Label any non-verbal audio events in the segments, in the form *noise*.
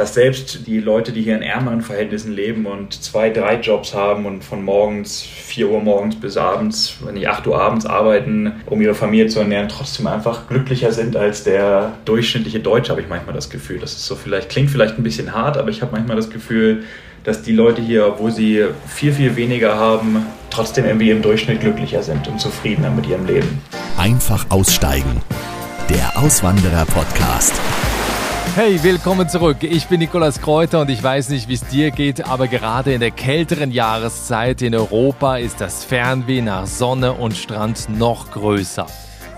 dass selbst die Leute, die hier in ärmeren Verhältnissen leben und zwei, drei Jobs haben und von morgens 4 Uhr morgens bis abends, wenn nicht 8 Uhr abends arbeiten, um ihre Familie zu ernähren, trotzdem einfach glücklicher sind als der durchschnittliche Deutsche, habe ich manchmal das Gefühl. Das ist so vielleicht, klingt vielleicht ein bisschen hart, aber ich habe manchmal das Gefühl, dass die Leute hier, obwohl sie viel, viel weniger haben, trotzdem irgendwie im Durchschnitt glücklicher sind und zufriedener mit ihrem Leben. Einfach aussteigen. Der Auswanderer-Podcast. Hey, willkommen zurück. Ich bin Nikolas Kräuter und ich weiß nicht, wie es dir geht, aber gerade in der kälteren Jahreszeit in Europa ist das Fernweh nach Sonne und Strand noch größer.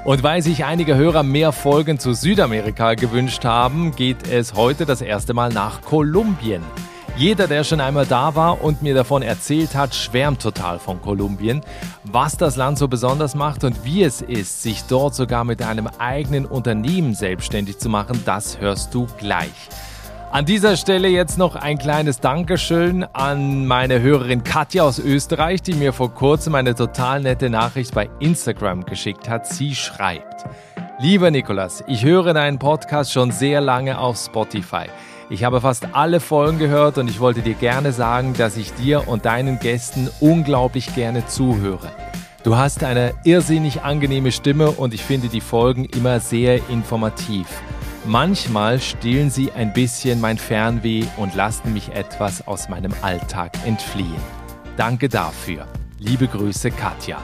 Und weil sich einige Hörer mehr Folgen zu Südamerika gewünscht haben, geht es heute das erste Mal nach Kolumbien. Jeder, der schon einmal da war und mir davon erzählt hat, schwärmt total von Kolumbien. Was das Land so besonders macht und wie es ist, sich dort sogar mit einem eigenen Unternehmen selbstständig zu machen, das hörst du gleich. An dieser Stelle jetzt noch ein kleines Dankeschön an meine Hörerin Katja aus Österreich, die mir vor kurzem eine total nette Nachricht bei Instagram geschickt hat. Sie schreibt, Lieber Nikolas, ich höre deinen Podcast schon sehr lange auf Spotify. Ich habe fast alle Folgen gehört und ich wollte dir gerne sagen, dass ich dir und deinen Gästen unglaublich gerne zuhöre. Du hast eine irrsinnig angenehme Stimme und ich finde die Folgen immer sehr informativ. Manchmal stillen sie ein bisschen mein Fernweh und lassen mich etwas aus meinem Alltag entfliehen. Danke dafür. Liebe Grüße, Katja.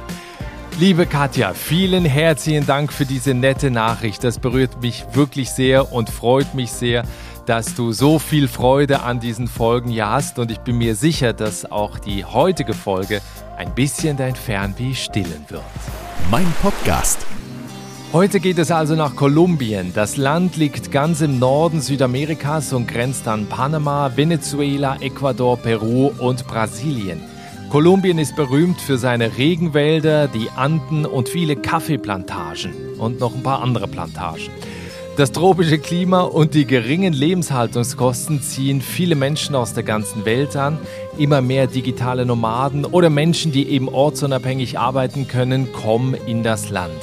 Liebe Katja, vielen herzlichen Dank für diese nette Nachricht. Das berührt mich wirklich sehr und freut mich sehr, dass du so viel Freude an diesen Folgen hier hast und ich bin mir sicher, dass auch die heutige Folge ein bisschen dein Fernweh stillen wird. Mein Podcast. Heute geht es also nach Kolumbien. Das Land liegt ganz im Norden Südamerikas und grenzt an Panama, Venezuela, Ecuador, Peru und Brasilien. Kolumbien ist berühmt für seine Regenwälder, die Anden und viele Kaffeeplantagen und noch ein paar andere Plantagen. Das tropische Klima und die geringen Lebenshaltungskosten ziehen viele Menschen aus der ganzen Welt an. Immer mehr digitale Nomaden oder Menschen, die eben ortsunabhängig arbeiten können, kommen in das Land.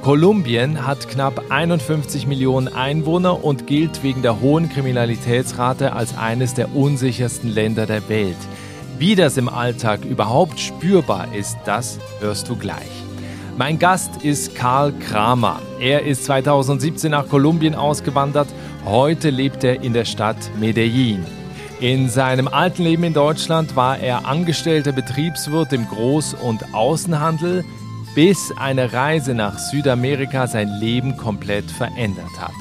Kolumbien hat knapp 51 Millionen Einwohner und gilt wegen der hohen Kriminalitätsrate als eines der unsichersten Länder der Welt. Wie das im Alltag überhaupt spürbar ist, das hörst du gleich. Mein Gast ist Karl Kramer. Er ist 2017 nach Kolumbien ausgewandert. Heute lebt er in der Stadt Medellin. In seinem alten Leben in Deutschland war er angestellter Betriebswirt im Groß- und Außenhandel, bis eine Reise nach Südamerika sein Leben komplett verändert hat.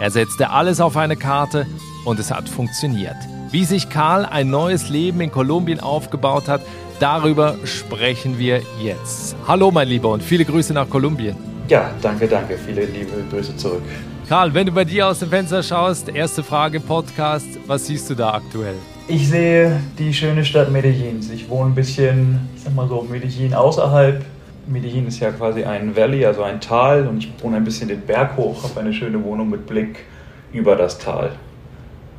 Er setzte alles auf eine Karte und es hat funktioniert. Wie sich Karl ein neues Leben in Kolumbien aufgebaut hat, Darüber sprechen wir jetzt. Hallo mein Lieber und viele Grüße nach Kolumbien. Ja, danke, danke. Viele liebe Grüße zurück. Karl, wenn du bei dir aus dem Fenster schaust, erste Frage Podcast, was siehst du da aktuell? Ich sehe die schöne Stadt Medellin. Ich wohne ein bisschen, ich sag mal so, Medellin außerhalb. Medellin ist ja quasi ein Valley, also ein Tal und ich wohne ein bisschen den Berg hoch, habe eine schöne Wohnung mit Blick über das Tal.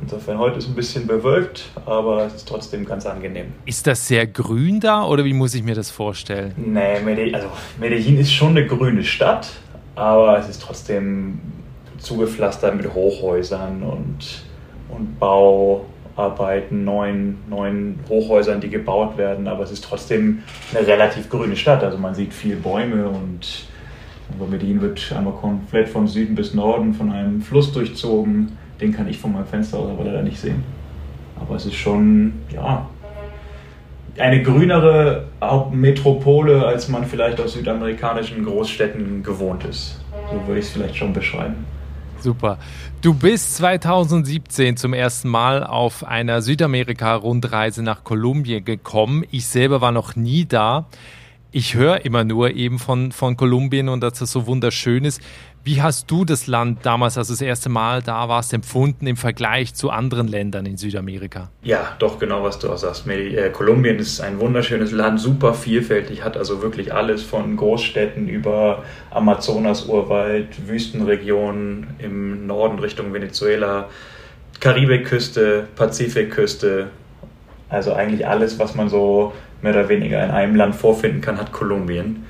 Insofern heute ist ein bisschen bewölkt, aber es ist trotzdem ganz angenehm. Ist das sehr grün da oder wie muss ich mir das vorstellen? Nee, Medellin, also Medellin ist schon eine grüne Stadt, aber es ist trotzdem zugepflastert mit Hochhäusern und, und Bauarbeiten, neuen, neuen Hochhäusern, die gebaut werden. Aber es ist trotzdem eine relativ grüne Stadt. Also man sieht viele Bäume und Medellin wird einmal komplett von Süden bis Norden von einem Fluss durchzogen den kann ich von meinem Fenster aus aber leider nicht sehen. Aber es ist schon, ja, eine grünere Metropole, als man vielleicht aus südamerikanischen Großstädten gewohnt ist. So würde ich es vielleicht schon beschreiben. Super. Du bist 2017 zum ersten Mal auf einer Südamerika-Rundreise nach Kolumbien gekommen. Ich selber war noch nie da. Ich höre immer nur eben von, von Kolumbien und dass das so wunderschön ist. Wie hast du das Land damals, als du das erste Mal da warst, empfunden im Vergleich zu anderen Ländern in Südamerika? Ja, doch genau, was du auch sagst. Äh, Kolumbien ist ein wunderschönes Land, super vielfältig, hat also wirklich alles von Großstädten über Amazonas-Urwald, Wüstenregionen im Norden Richtung Venezuela, Karibikküste, Pazifikküste. Also eigentlich alles, was man so mehr oder weniger in einem Land vorfinden kann, hat Kolumbien.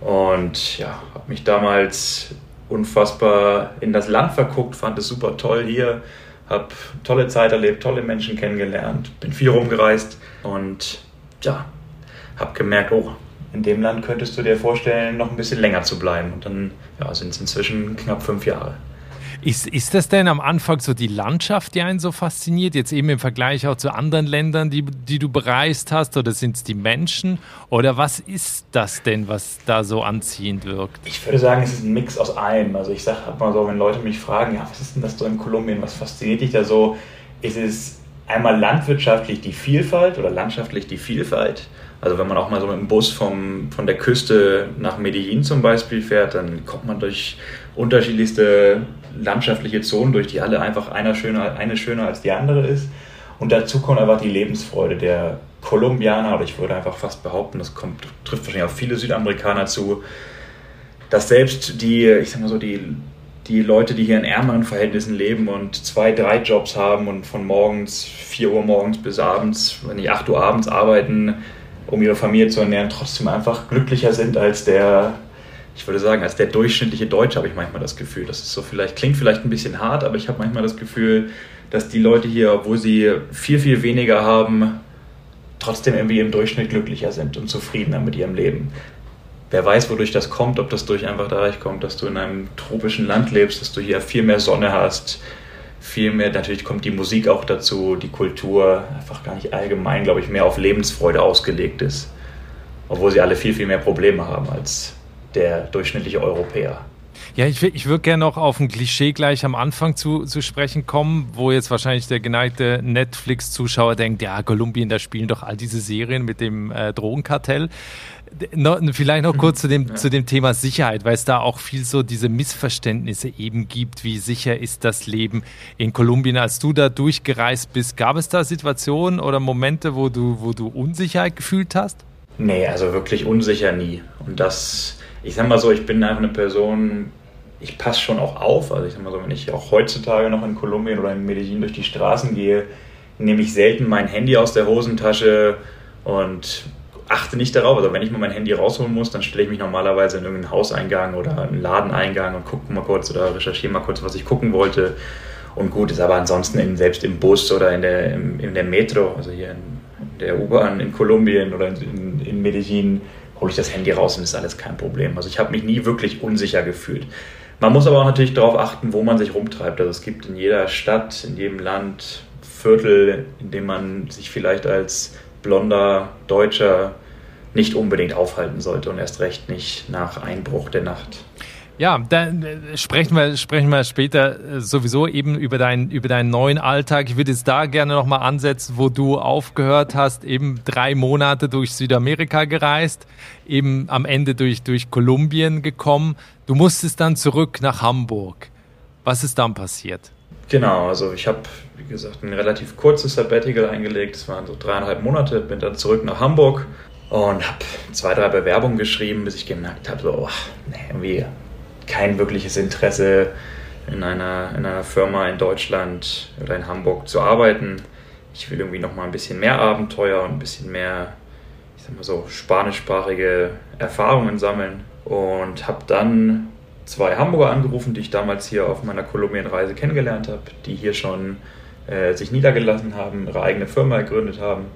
Und ja, habe mich damals unfassbar in das Land verguckt, fand es super toll hier, habe tolle Zeit erlebt, tolle Menschen kennengelernt, bin viel rumgereist und ja, habe gemerkt, oh, in dem Land könntest du dir vorstellen, noch ein bisschen länger zu bleiben. Und dann ja, sind es inzwischen knapp fünf Jahre. Ist, ist das denn am Anfang so die Landschaft, die einen so fasziniert? Jetzt eben im Vergleich auch zu anderen Ländern, die, die du bereist hast? Oder sind es die Menschen? Oder was ist das denn, was da so anziehend wirkt? Ich würde sagen, es ist ein Mix aus allem. Also ich sage mal so, wenn Leute mich fragen, ja, was ist denn das so in Kolumbien? Was fasziniert dich da so? Ist es einmal landwirtschaftlich die Vielfalt oder landschaftlich die Vielfalt? Also wenn man auch mal so mit dem Bus vom, von der Küste nach Medellin zum Beispiel fährt, dann kommt man durch unterschiedlichste landschaftliche Zonen, durch die alle einfach einer schöner, eine schöner als die andere ist. Und dazu kommt einfach die Lebensfreude der Kolumbianer, oder ich würde einfach fast behaupten, das kommt, trifft wahrscheinlich auch viele Südamerikaner zu, dass selbst die, ich sag mal so, die, die Leute, die hier in ärmeren Verhältnissen leben und zwei, drei Jobs haben und von morgens, 4 Uhr morgens bis abends, wenn nicht 8 Uhr abends arbeiten, um ihre Familie zu ernähren, trotzdem einfach glücklicher sind als der ich würde sagen, als der durchschnittliche Deutsche habe ich manchmal das Gefühl, das ist so vielleicht, klingt vielleicht ein bisschen hart, aber ich habe manchmal das Gefühl, dass die Leute hier, obwohl sie viel, viel weniger haben, trotzdem irgendwie im Durchschnitt glücklicher sind und zufriedener mit ihrem Leben. Wer weiß, wodurch das kommt, ob das durch einfach dadurch kommt, dass du in einem tropischen Land lebst, dass du hier viel mehr Sonne hast, viel mehr, natürlich kommt die Musik auch dazu, die Kultur einfach gar nicht allgemein, glaube ich, mehr auf Lebensfreude ausgelegt ist. Obwohl sie alle viel, viel mehr Probleme haben als der durchschnittliche Europäer. Ja, ich, ich würde gerne noch auf ein Klischee gleich am Anfang zu, zu sprechen kommen, wo jetzt wahrscheinlich der geneigte Netflix-Zuschauer denkt, ja, Kolumbien, da spielen doch all diese Serien mit dem äh, Drogenkartell. No, vielleicht noch kurz zu dem, *laughs* ja. zu dem Thema Sicherheit, weil es da auch viel so diese Missverständnisse eben gibt, wie sicher ist das Leben in Kolumbien. Als du da durchgereist bist, gab es da Situationen oder Momente, wo du, wo du Unsicherheit gefühlt hast? Nee, also wirklich unsicher nie. Und das ich sag mal so, ich bin einfach eine Person, ich passe schon auch auf. Also ich sag mal so, wenn ich auch heutzutage noch in Kolumbien oder in Medellin durch die Straßen gehe, nehme ich selten mein Handy aus der Hosentasche und achte nicht darauf. Also wenn ich mal mein Handy rausholen muss, dann stelle ich mich normalerweise in irgendeinen Hauseingang oder einen Ladeneingang und gucke mal kurz oder recherchiere mal kurz, was ich gucken wollte. Und gut, ist aber ansonsten in, selbst im Bus oder in der, in, in der Metro, also hier in, der U-Bahn in Kolumbien oder in, in Medellin, hole ich das Handy raus und ist alles kein Problem. Also ich habe mich nie wirklich unsicher gefühlt. Man muss aber auch natürlich darauf achten, wo man sich rumtreibt. Also es gibt in jeder Stadt, in jedem Land Viertel, in dem man sich vielleicht als blonder Deutscher nicht unbedingt aufhalten sollte und erst recht nicht nach Einbruch der Nacht. Ja, dann äh, sprechen wir, sprechen wir später äh, sowieso eben über, dein, über deinen neuen Alltag. Ich würde jetzt da gerne nochmal ansetzen, wo du aufgehört hast, eben drei Monate durch Südamerika gereist, eben am Ende durch, durch Kolumbien gekommen. Du musstest dann zurück nach Hamburg. Was ist dann passiert? Genau, also ich habe, wie gesagt, ein relativ kurzes Sabbatical eingelegt. Es waren so dreieinhalb Monate, bin dann zurück nach Hamburg und habe zwei, drei Bewerbungen geschrieben, bis ich gemerkt habe, so, oh, nee, irgendwie kein wirkliches Interesse, in einer, in einer Firma in Deutschland oder in Hamburg zu arbeiten. Ich will irgendwie noch mal ein bisschen mehr Abenteuer und ein bisschen mehr, ich sag mal so, spanischsprachige Erfahrungen sammeln. Und habe dann zwei Hamburger angerufen, die ich damals hier auf meiner Kolumbienreise kennengelernt habe, die hier schon äh, sich niedergelassen haben, ihre eigene Firma gegründet haben.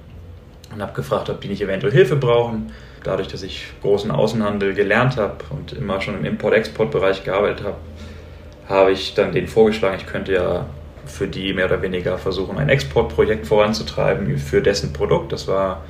Und habe gefragt, ob die nicht eventuell Hilfe brauchen dadurch, dass ich großen Außenhandel gelernt habe und immer schon im Import-Export-Bereich gearbeitet habe, habe ich dann denen vorgeschlagen, ich könnte ja für die mehr oder weniger versuchen, ein Exportprojekt voranzutreiben für dessen Produkt. Das war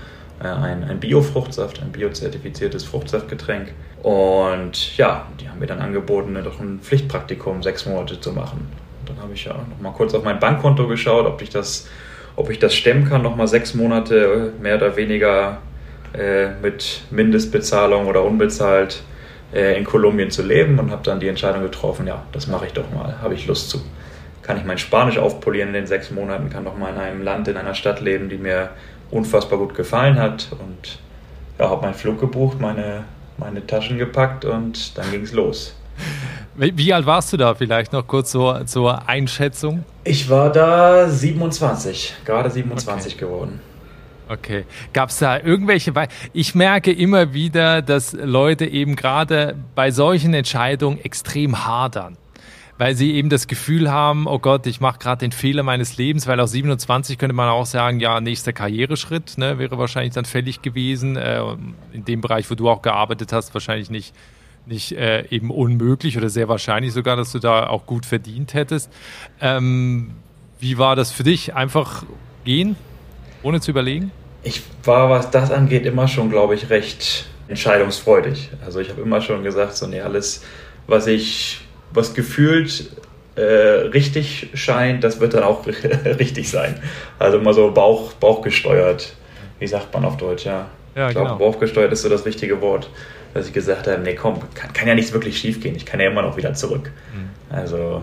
äh, ein, ein Bio-Fruchtsaft, ein biozertifiziertes Fruchtsaftgetränk. Und ja, die haben mir dann angeboten, doch ein Pflichtpraktikum sechs Monate zu machen. Und dann habe ich ja noch mal kurz auf mein Bankkonto geschaut, ob ich das, ob ich das stemmen kann, noch mal sechs Monate mehr oder weniger äh, mit Mindestbezahlung oder unbezahlt äh, in Kolumbien zu leben und habe dann die Entscheidung getroffen, ja, das mache ich doch mal, habe ich Lust zu. Kann ich mein Spanisch aufpolieren in den sechs Monaten, kann doch mal in einem Land, in einer Stadt leben, die mir unfassbar gut gefallen hat und ja, habe meinen Flug gebucht, meine, meine Taschen gepackt und dann ging es los. Wie alt warst du da vielleicht noch kurz zur, zur Einschätzung? Ich war da 27, gerade 27 okay. geworden. Okay. Gab es da irgendwelche? We ich merke immer wieder, dass Leute eben gerade bei solchen Entscheidungen extrem hadern. weil sie eben das Gefühl haben, oh Gott, ich mache gerade den Fehler meines Lebens, weil auch 27 könnte man auch sagen, ja, nächster Karriereschritt ne, wäre wahrscheinlich dann fällig gewesen. Äh, in dem Bereich, wo du auch gearbeitet hast, wahrscheinlich nicht, nicht äh, eben unmöglich oder sehr wahrscheinlich sogar, dass du da auch gut verdient hättest. Ähm, wie war das für dich? Einfach gehen, ohne zu überlegen? Ich war, was das angeht, immer schon, glaube ich, recht entscheidungsfreudig. Also ich habe immer schon gesagt, so nee, alles, was ich, was gefühlt äh, richtig scheint, das wird dann auch *laughs* richtig sein. Also immer so Bauch, Bauchgesteuert. Wie sagt man auf Deutsch, ja. ja ich glaube, genau. Bauchgesteuert ist so das richtige Wort, dass ich gesagt habe, nee, komm, kann, kann ja nichts wirklich schief gehen. Ich kann ja immer noch wieder zurück. Mhm. Also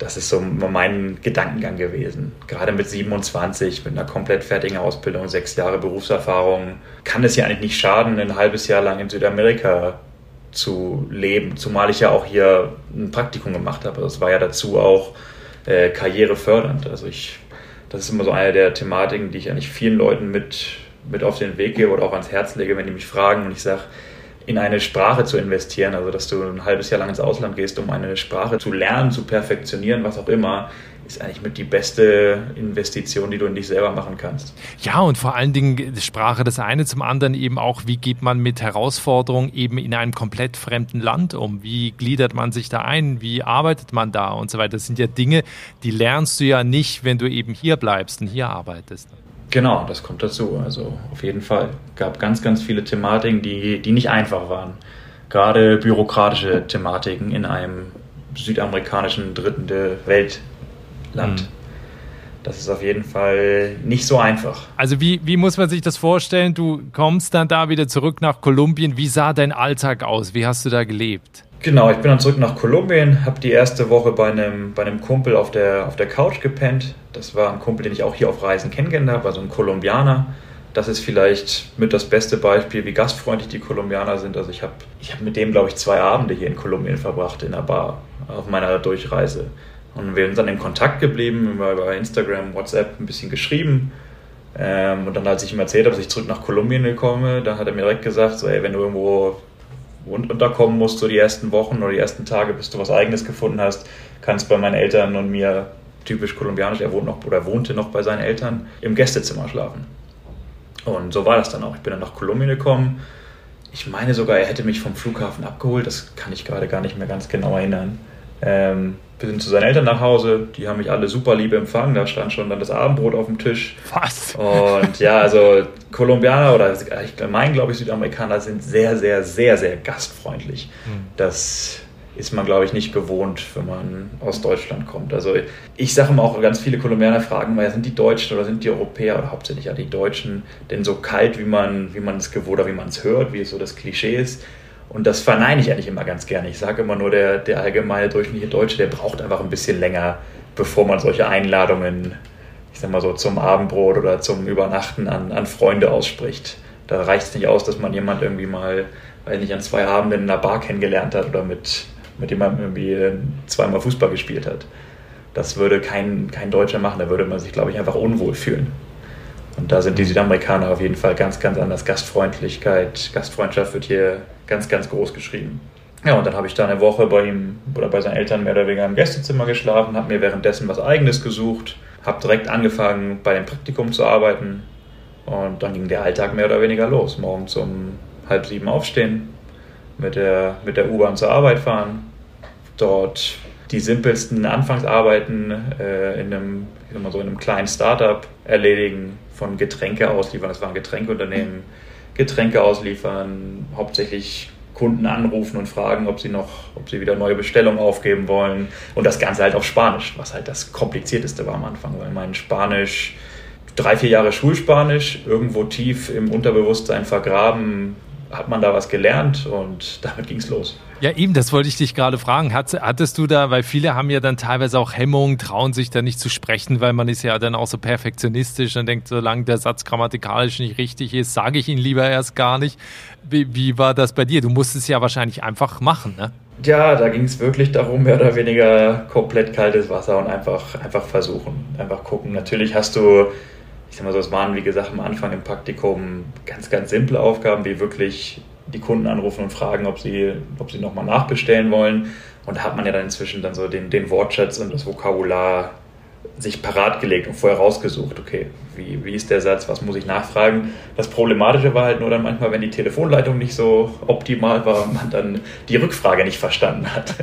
das ist so mein Gedankengang gewesen. Gerade mit 27, mit einer komplett fertigen Ausbildung, sechs Jahre Berufserfahrung, kann es ja eigentlich nicht schaden, ein halbes Jahr lang in Südamerika zu leben. Zumal ich ja auch hier ein Praktikum gemacht habe. Das war ja dazu auch äh, karrierefördernd. Also ich, das ist immer so eine der Thematiken, die ich eigentlich vielen Leuten mit, mit auf den Weg gebe oder auch ans Herz lege, wenn die mich fragen und ich sage, in eine Sprache zu investieren, also dass du ein halbes Jahr lang ins Ausland gehst, um eine Sprache zu lernen, zu perfektionieren, was auch immer, ist eigentlich mit die beste Investition, die du in dich selber machen kannst. Ja, und vor allen Dingen Sprache das eine, zum anderen eben auch, wie geht man mit Herausforderungen eben in einem komplett fremden Land um? Wie gliedert man sich da ein? Wie arbeitet man da und so weiter? Das sind ja Dinge, die lernst du ja nicht, wenn du eben hier bleibst und hier arbeitest. Genau, das kommt dazu. Also auf jeden Fall. gab ganz, ganz viele Thematiken, die, die nicht einfach waren. Gerade bürokratische Thematiken in einem südamerikanischen dritten Weltland. Mhm. Das ist auf jeden Fall nicht so einfach. Also wie, wie muss man sich das vorstellen? Du kommst dann da wieder zurück nach Kolumbien. Wie sah dein Alltag aus? Wie hast du da gelebt? Genau, ich bin dann zurück nach Kolumbien, habe die erste Woche bei einem, bei einem Kumpel auf der, auf der Couch gepennt. Das war ein Kumpel, den ich auch hier auf Reisen kennengelernt habe, also ein Kolumbianer. Das ist vielleicht mit das beste Beispiel, wie gastfreundlich die Kolumbianer sind. Also ich habe ich hab mit dem, glaube ich, zwei Abende hier in Kolumbien verbracht, in einer Bar, auf meiner Durchreise. Und wir sind dann in Kontakt geblieben, über Instagram, WhatsApp ein bisschen geschrieben. Ähm, und dann, als ich ihm erzählt habe, dass ich zurück nach Kolumbien komme, da hat er mir direkt gesagt, so, ey, wenn du irgendwo unterkommen musst, so die ersten Wochen oder die ersten Tage, bis du was Eigenes gefunden hast, kannst bei meinen Eltern und mir, typisch kolumbianisch, er wohnt noch oder wohnte noch bei seinen Eltern, im Gästezimmer schlafen. Und so war das dann auch. Ich bin dann nach Kolumbien gekommen. Ich meine sogar, er hätte mich vom Flughafen abgeholt. Das kann ich gerade gar nicht mehr ganz genau erinnern. Ähm, wir sind zu seinen Eltern nach Hause, die haben mich alle super lieb empfangen, da stand schon dann das Abendbrot auf dem Tisch. Was? Und ja, also Kolumbianer oder ich meine, glaube ich, Südamerikaner sind sehr, sehr, sehr, sehr gastfreundlich. Hm. Das ist man, glaube ich, nicht gewohnt, wenn man aus Deutschland kommt. Also ich sage immer auch, ganz viele Kolumbianer fragen mal, sind die Deutschen oder sind die Europäer oder hauptsächlich ja die Deutschen denn so kalt, wie man, wie man es gewohnt oder wie man es hört, wie es so das Klischee ist. Und das verneine ich eigentlich immer ganz gerne. Ich sage immer nur, der, der allgemeine durchschnittliche Deutsche, der braucht einfach ein bisschen länger, bevor man solche Einladungen, ich sag mal so, zum Abendbrot oder zum Übernachten an, an Freunde ausspricht. Da reicht es nicht aus, dass man jemand irgendwie mal, weil nicht an zwei Abenden in einer Bar kennengelernt hat oder mit, mit jemandem irgendwie zweimal Fußball gespielt hat. Das würde kein, kein Deutscher machen, da würde man sich, glaube ich, einfach unwohl fühlen. Und da sind die Südamerikaner auf jeden Fall ganz, ganz anders. Gastfreundlichkeit, Gastfreundschaft wird hier ganz, ganz groß geschrieben. Ja, und dann habe ich da eine Woche bei ihm oder bei seinen Eltern mehr oder weniger im Gästezimmer geschlafen, habe mir währenddessen was Eigenes gesucht, habe direkt angefangen, bei dem Praktikum zu arbeiten. Und dann ging der Alltag mehr oder weniger los. Morgens um halb sieben aufstehen, mit der, mit der U-Bahn zur Arbeit fahren, dort die simpelsten Anfangsarbeiten äh, in, einem, ich sag mal so in einem kleinen Startup erledigen, von Getränke ausliefern. Das war ein Getränkeunternehmen. Getränke ausliefern, hauptsächlich Kunden anrufen und fragen, ob sie noch, ob sie wieder neue Bestellungen aufgeben wollen. Und das Ganze halt auf Spanisch, was halt das Komplizierteste war am Anfang, weil mein Spanisch, drei, vier Jahre Schulspanisch, irgendwo tief im Unterbewusstsein vergraben, hat man da was gelernt und *laughs* damit ging es los. Ja, eben, das wollte ich dich gerade fragen. hattest du da, weil viele haben ja dann teilweise auch Hemmungen, trauen sich da nicht zu sprechen, weil man ist ja dann auch so perfektionistisch und denkt, solange der Satz grammatikalisch nicht richtig ist, sage ich ihn lieber erst gar nicht. Wie, wie war das bei dir? Du musstest es ja wahrscheinlich einfach machen, ne? Ja, da ging es wirklich darum, mehr oder weniger komplett kaltes Wasser und einfach, einfach versuchen, einfach gucken. Natürlich hast du ich sag mal so, es waren wie gesagt am Anfang im Praktikum ganz, ganz simple Aufgaben, wie wirklich die Kunden anrufen und fragen, ob sie, ob sie nochmal nachbestellen wollen. Und da hat man ja dann inzwischen dann so den, den Wortschatz und das Vokabular sich parat gelegt und vorher rausgesucht, okay, wie, wie ist der Satz, was muss ich nachfragen. Das Problematische war halt nur dann manchmal, wenn die Telefonleitung nicht so optimal war und man dann die Rückfrage nicht verstanden hat.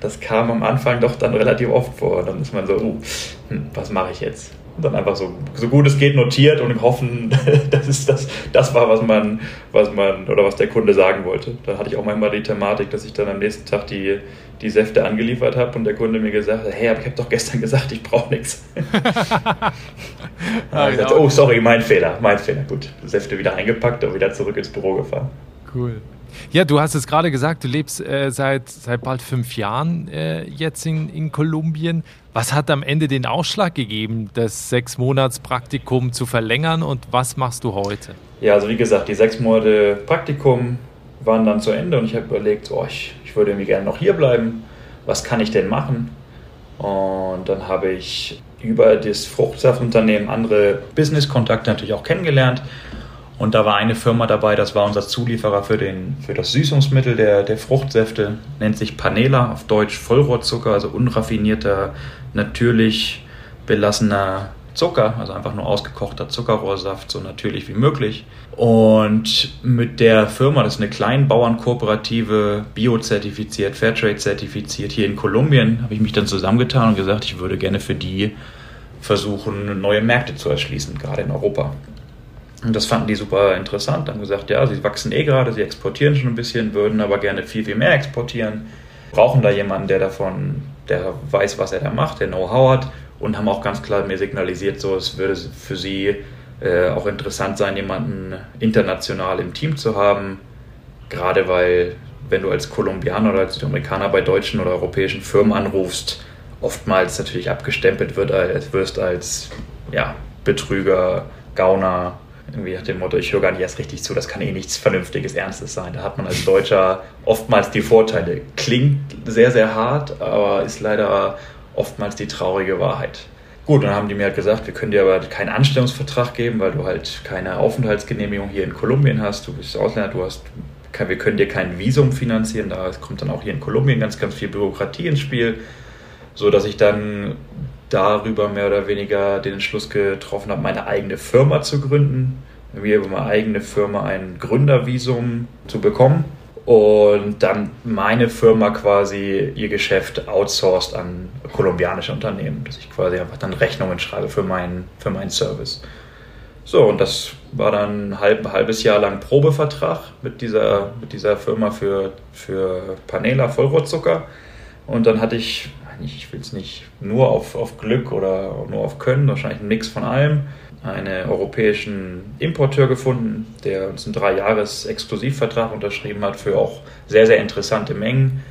Das kam am Anfang doch dann relativ oft vor. Dann ist man so, uh, hm, was mache ich jetzt? Und dann einfach so, so gut es geht notiert und Hoffen, *laughs* dass es das, das war, was man, was man oder was der Kunde sagen wollte. Da hatte ich auch manchmal die Thematik, dass ich dann am nächsten Tag die, die Säfte angeliefert habe und der Kunde mir gesagt hat, hey, aber ich habe doch gestern gesagt, ich brauche nichts. *laughs* ah, oh, sorry, mein Fehler, mein Fehler. Gut, Säfte wieder eingepackt und wieder zurück ins Büro gefahren. Cool. Ja, du hast es gerade gesagt, du lebst äh, seit, seit bald fünf Jahren äh, jetzt in, in Kolumbien. Was hat am Ende den Ausschlag gegeben, das sechs Monats Praktikum zu verlängern und was machst du heute? Ja, also wie gesagt, die sechs Monate Praktikum waren dann zu Ende und ich habe überlegt, oh, ich, ich würde irgendwie gerne noch hier bleiben. Was kann ich denn machen? Und dann habe ich über das Fruchtsaftunternehmen andere Business-Kontakte natürlich auch kennengelernt und da war eine Firma dabei, das war unser Zulieferer für, den, für das Süßungsmittel der, der Fruchtsäfte, nennt sich Panela, auf Deutsch Vollrohrzucker, also unraffinierter, natürlich belassener Zucker, also einfach nur ausgekochter Zuckerrohrsaft, so natürlich wie möglich. Und mit der Firma, das ist eine Kleinbauernkooperative, biozertifiziert, Fairtrade zertifiziert hier in Kolumbien, habe ich mich dann zusammengetan und gesagt, ich würde gerne für die versuchen, neue Märkte zu erschließen, gerade in Europa. Und das fanden die super interessant, haben gesagt, ja, sie wachsen eh gerade, sie exportieren schon ein bisschen, würden aber gerne viel, viel mehr exportieren, brauchen da jemanden, der davon, der weiß, was er da macht, der Know-how hat und haben auch ganz klar mir signalisiert, so es würde für sie äh, auch interessant sein, jemanden international im Team zu haben, gerade weil, wenn du als Kolumbianer oder als Südamerikaner bei deutschen oder europäischen Firmen anrufst, oftmals natürlich abgestempelt wird, als wirst als ja, Betrüger, Gauner, irgendwie nach dem Motto, ich höre gar nicht erst richtig zu, das kann eh nichts Vernünftiges, Ernstes sein. Da hat man als Deutscher oftmals die Vorteile. Klingt sehr, sehr hart, aber ist leider oftmals die traurige Wahrheit. Gut, dann haben die mir halt gesagt, wir können dir aber keinen Anstellungsvertrag geben, weil du halt keine Aufenthaltsgenehmigung hier in Kolumbien hast. Du bist Ausländer, du hast, wir können dir kein Visum finanzieren. Da kommt dann auch hier in Kolumbien ganz, ganz viel Bürokratie ins Spiel, so dass ich dann darüber mehr oder weniger den Entschluss getroffen habe, meine eigene Firma zu gründen, mir über meine eigene Firma ein Gründervisum zu bekommen und dann meine Firma quasi ihr Geschäft outsourced an kolumbianische Unternehmen, dass ich quasi einfach dann Rechnungen schreibe für meinen, für meinen Service. So, und das war dann ein, halb, halbes Jahr lang Probevertrag mit dieser, mit dieser Firma für, für Panela Vollrohrzucker. Und dann hatte ich ich will es nicht nur auf, auf Glück oder nur auf Können, wahrscheinlich ein Mix von allem, einen europäischen Importeur gefunden, der uns einen Drei-Jahres-Exklusivvertrag unterschrieben hat für auch sehr, sehr interessante Mengen,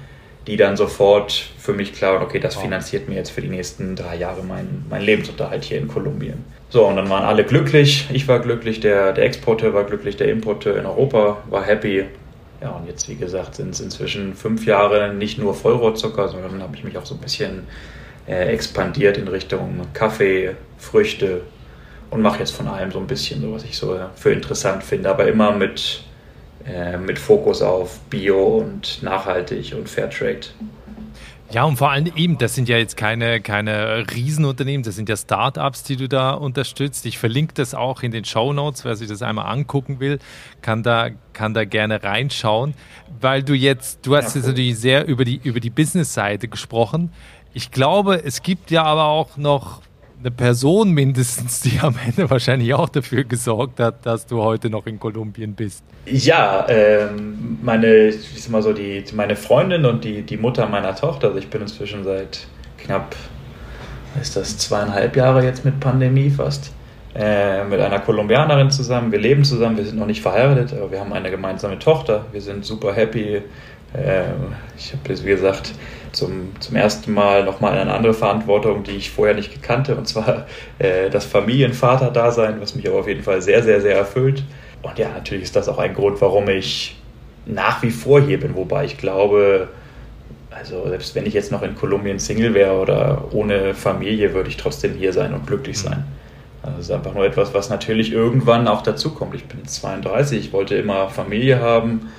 die dann sofort für mich klar waren, okay, das finanziert mir jetzt für die nächsten drei Jahre meinen mein Lebensunterhalt hier in Kolumbien. So, und dann waren alle glücklich, ich war glücklich, der, der Exporteur war glücklich, der Importeur in Europa war happy ja, und jetzt, wie gesagt, sind es inzwischen fünf Jahre nicht nur Vollrohrzucker, sondern habe ich mich auch so ein bisschen äh, expandiert in Richtung Kaffee, Früchte und mache jetzt von allem so ein bisschen so, was ich so für interessant finde, aber immer mit, äh, mit Fokus auf Bio und nachhaltig und Fairtrade. Ja, und vor allem eben, das sind ja jetzt keine, keine Riesenunternehmen, das sind ja Startups, die du da unterstützt. Ich verlinke das auch in den Show Notes, wer sich das einmal angucken will, kann da, kann da gerne reinschauen, weil du jetzt, du hast ja, cool. jetzt natürlich sehr über die, über die Business-Seite gesprochen. Ich glaube, es gibt ja aber auch noch eine Person mindestens, die am Ende wahrscheinlich auch dafür gesorgt hat, dass du heute noch in Kolumbien bist. Ja, ähm, meine, ich sag mal so, die, meine Freundin und die, die Mutter meiner Tochter, also ich bin inzwischen seit knapp, ist das zweieinhalb Jahre jetzt mit Pandemie fast, äh, mit einer Kolumbianerin zusammen. Wir leben zusammen, wir sind noch nicht verheiratet, aber wir haben eine gemeinsame Tochter. Wir sind super happy. Äh, ich habe jetzt, wie gesagt, zum, zum ersten Mal nochmal eine andere Verantwortung, die ich vorher nicht gekannte, und zwar äh, das Familienvater-Dasein, was mich aber auf jeden Fall sehr, sehr, sehr erfüllt. Und ja, natürlich ist das auch ein Grund, warum ich nach wie vor hier bin, wobei ich glaube, also selbst wenn ich jetzt noch in Kolumbien Single wäre oder ohne Familie, würde ich trotzdem hier sein und glücklich mhm. sein. Also es ist einfach nur etwas, was natürlich irgendwann auch dazukommt. Ich bin 32, ich wollte immer Familie haben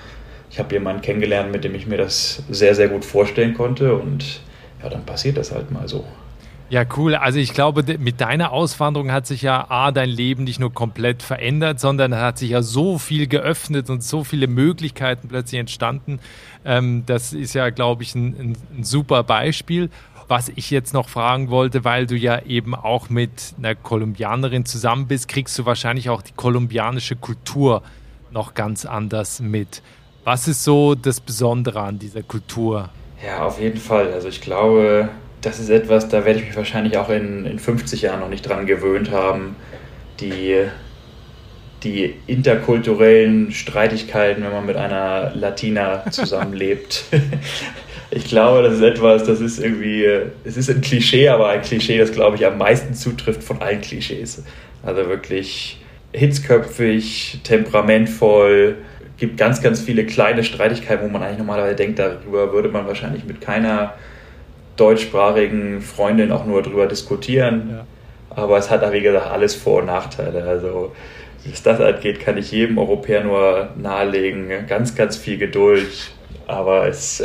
ich habe jemanden kennengelernt, mit dem ich mir das sehr, sehr gut vorstellen konnte und ja, dann passiert das halt mal so. Ja, cool. Also ich glaube, mit deiner Auswanderung hat sich ja A, dein Leben nicht nur komplett verändert, sondern hat sich ja so viel geöffnet und so viele Möglichkeiten plötzlich entstanden. Ähm, das ist ja, glaube ich, ein, ein super Beispiel. Was ich jetzt noch fragen wollte, weil du ja eben auch mit einer Kolumbianerin zusammen bist, kriegst du wahrscheinlich auch die kolumbianische Kultur noch ganz anders mit. Was ist so das Besondere an dieser Kultur? Ja, auf jeden Fall. Also ich glaube, das ist etwas, da werde ich mich wahrscheinlich auch in, in 50 Jahren noch nicht dran gewöhnt haben. Die, die interkulturellen Streitigkeiten, wenn man mit einer Latina zusammenlebt. *laughs* ich glaube, das ist etwas, das ist irgendwie, es ist ein Klischee, aber ein Klischee, das glaube ich am meisten zutrifft von allen Klischees. Also wirklich hitzköpfig, temperamentvoll, gibt ganz, ganz viele kleine Streitigkeiten, wo man eigentlich normalerweise denkt, darüber würde man wahrscheinlich mit keiner deutschsprachigen Freundin auch nur drüber diskutieren. Ja. Aber es hat, wie gesagt, alles Vor- und Nachteile. Also, was das angeht, kann ich jedem Europäer nur nahelegen. Ganz, ganz viel Geduld. Aber es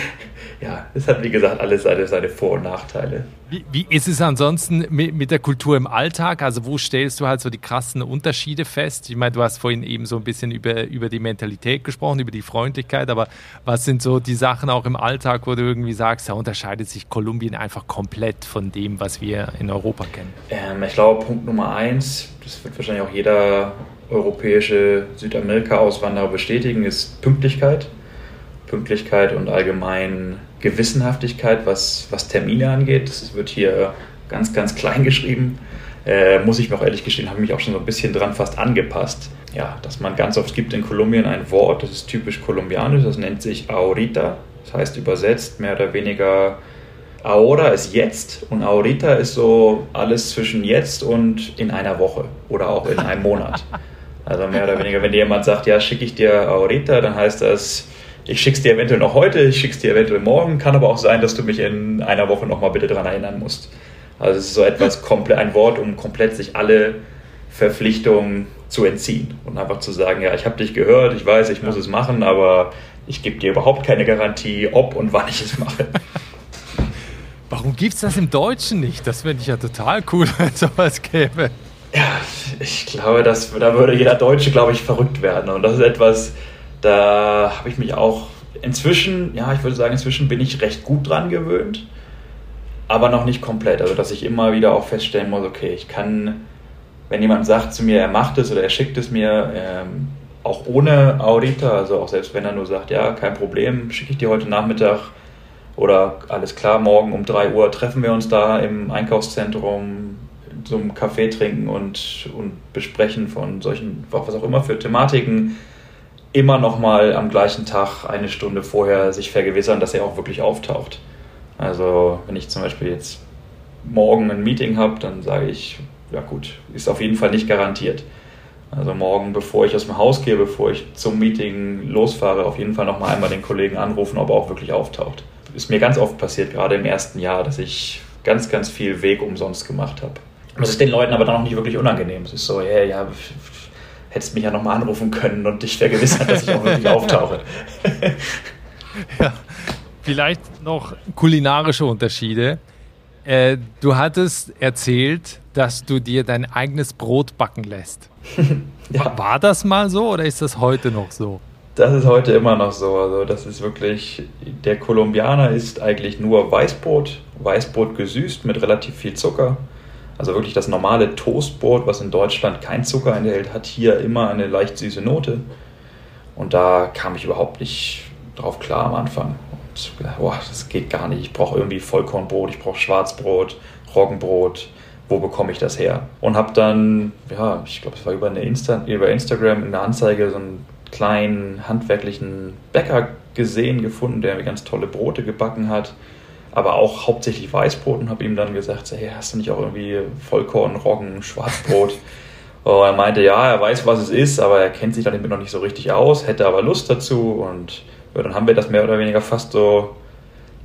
*laughs* ja, es hat wie gesagt alles seine, seine Vor- und Nachteile. Wie, wie, ist es ansonsten mit, mit, der Kultur im Alltag? Also wo stellst du halt so die krassen Unterschiede fest? Ich meine, du hast vorhin eben so ein bisschen über, über die Mentalität gesprochen, über die Freundlichkeit, aber was sind so die Sachen auch im Alltag, wo du irgendwie sagst, da unterscheidet sich Kolumbien einfach komplett von dem, was wir in Europa kennen? Ähm, ich glaube, Punkt Nummer eins, das wird wahrscheinlich auch jeder europäische Südamerika-Auswanderer bestätigen, ist Pünktlichkeit. Pünktlichkeit und allgemein Gewissenhaftigkeit, was, was Termine angeht. Das wird hier ganz, ganz klein geschrieben. Äh, muss ich mir auch ehrlich gestehen, habe ich mich auch schon so ein bisschen dran fast angepasst. Ja, dass man ganz oft gibt in Kolumbien ein Wort, das ist typisch kolumbianisch, das nennt sich ahorita. Das heißt übersetzt mehr oder weniger ahora ist jetzt und ahorita ist so alles zwischen jetzt und in einer Woche oder auch in einem Monat. Also mehr oder weniger, wenn dir jemand sagt, ja, schicke ich dir ahorita, dann heißt das, ich schick's dir eventuell noch heute, ich schick's dir eventuell morgen, kann aber auch sein, dass du mich in einer Woche nochmal bitte daran erinnern musst. Also es ist so etwas komplett ein Wort, um komplett sich alle Verpflichtungen zu entziehen und einfach zu sagen, ja, ich habe dich gehört, ich weiß, ich muss es machen, aber ich gebe dir überhaupt keine Garantie, ob und wann ich es mache. *laughs* Warum gibt es das im Deutschen nicht? Das finde ich ja total cool, *laughs* wenn es sowas gäbe. Ja, ich glaube, dass, da würde jeder Deutsche, glaube ich, verrückt werden. Und das ist etwas, da habe ich mich auch inzwischen, ja, ich würde sagen, inzwischen bin ich recht gut dran gewöhnt, aber noch nicht komplett. Also, dass ich immer wieder auch feststellen muss, okay, ich kann, wenn jemand sagt zu mir, er macht es oder er schickt es mir, ähm, auch ohne Audita, also auch selbst wenn er nur sagt, ja, kein Problem, schicke ich dir heute Nachmittag oder alles klar, morgen um 3 Uhr treffen wir uns da im Einkaufszentrum zum Kaffee trinken und, und besprechen von solchen, was auch immer für Thematiken immer noch mal am gleichen Tag eine Stunde vorher sich vergewissern, dass er auch wirklich auftaucht. Also wenn ich zum Beispiel jetzt morgen ein Meeting habe, dann sage ich, ja gut, ist auf jeden Fall nicht garantiert. Also morgen, bevor ich aus dem Haus gehe, bevor ich zum Meeting losfahre, auf jeden Fall noch mal einmal den Kollegen anrufen, ob er auch wirklich auftaucht. Ist mir ganz oft passiert, gerade im ersten Jahr, dass ich ganz, ganz viel Weg umsonst gemacht habe. Das ist den Leuten aber dann auch nicht wirklich unangenehm. Es ist so, ja, ja, hättest mich ja nochmal anrufen können und dich vergewissern, dass ich auch wirklich *laughs* auftauche. ja, vielleicht noch kulinarische Unterschiede. Äh, du hattest erzählt, dass du dir dein eigenes Brot backen lässt. *laughs* ja. War das mal so oder ist das heute noch so? Das ist heute immer noch so. Also das ist wirklich, der Kolumbianer isst eigentlich nur Weißbrot, Weißbrot gesüßt mit relativ viel Zucker also wirklich das normale Toastbrot, was in Deutschland kein Zucker enthält, hat hier immer eine leicht süße Note. Und da kam ich überhaupt nicht drauf klar am Anfang. Und boah, das geht gar nicht. Ich brauche irgendwie Vollkornbrot, ich brauche Schwarzbrot, Roggenbrot. Wo bekomme ich das her? Und habe dann, ja, ich glaube, es war über, eine Insta über Instagram in der Anzeige so einen kleinen handwerklichen Bäcker gesehen, gefunden, der mir ganz tolle Brote gebacken hat aber auch hauptsächlich Weißbrot und habe ihm dann gesagt, hey, hast du nicht auch irgendwie Vollkorn, Roggen, Schwarzbrot? *laughs* und er meinte, ja, er weiß, was es ist, aber er kennt sich damit noch nicht so richtig aus, hätte aber Lust dazu und ja, dann haben wir das mehr oder weniger fast so,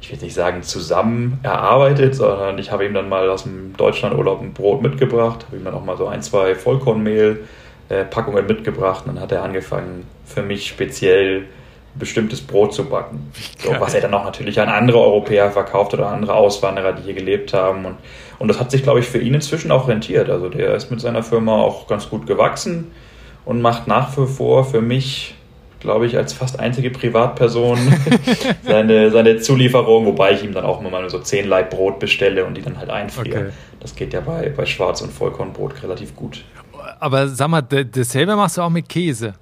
ich will nicht sagen zusammen erarbeitet, sondern ich habe ihm dann mal aus dem Deutschlandurlaub ein Brot mitgebracht, habe ihm dann auch mal so ein, zwei Vollkornmehl äh, Packungen mitgebracht und dann hat er angefangen, für mich speziell bestimmtes Brot zu backen. So, was er dann auch natürlich an andere Europäer verkauft oder andere Auswanderer, die hier gelebt haben. Und, und das hat sich, glaube ich, für ihn inzwischen auch rentiert. Also der ist mit seiner Firma auch ganz gut gewachsen und macht nach wie vor für mich, glaube ich, als fast einzige Privatperson *laughs* seine, seine Zulieferung, wobei ich ihm dann auch mal so zehn Leib Brot bestelle und die dann halt einfriere. Okay. Das geht ja bei, bei Schwarz- und Vollkornbrot relativ gut. Aber sag mal, dasselbe machst du auch mit Käse?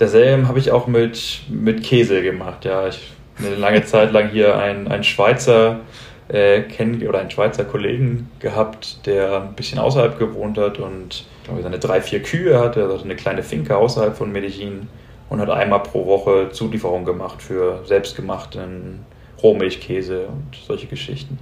Dasselbe habe ich auch mit, mit Käse gemacht, ja. Ich habe eine lange Zeit lang hier einen, einen Schweizer äh, kennen oder einen Schweizer Kollegen gehabt, der ein bisschen außerhalb gewohnt hat und glaube ich, seine drei, vier Kühe hatte, also eine kleine Finke außerhalb von Medellin und hat einmal pro Woche Zulieferung gemacht für selbstgemachten Rohmilchkäse und solche Geschichten,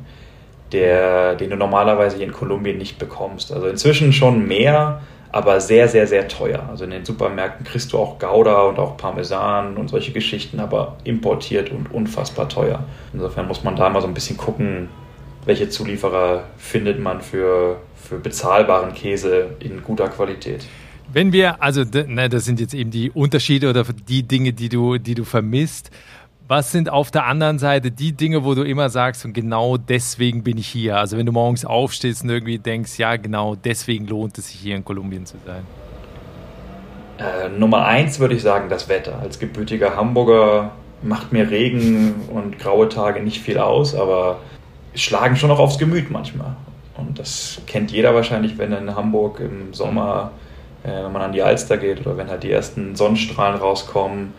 der, den du normalerweise hier in Kolumbien nicht bekommst. Also inzwischen schon mehr, aber sehr, sehr, sehr teuer. Also in den Supermärkten kriegst du auch Gouda und auch Parmesan und solche Geschichten, aber importiert und unfassbar teuer. Insofern muss man da mal so ein bisschen gucken, welche Zulieferer findet man für, für bezahlbaren Käse in guter Qualität. Wenn wir, also ne, das sind jetzt eben die Unterschiede oder die Dinge, die du, die du vermisst. Was sind auf der anderen Seite die Dinge, wo du immer sagst, und genau deswegen bin ich hier? Also wenn du morgens aufstehst und irgendwie denkst, ja genau deswegen lohnt es sich hier in Kolumbien zu sein. Äh, Nummer eins würde ich sagen, das Wetter. Als gebürtiger Hamburger macht mir Regen und graue Tage nicht viel aus, aber schlagen schon auch aufs Gemüt manchmal. Und das kennt jeder wahrscheinlich, wenn in Hamburg im Sommer, äh, wenn man an die Alster geht oder wenn halt die ersten Sonnenstrahlen rauskommen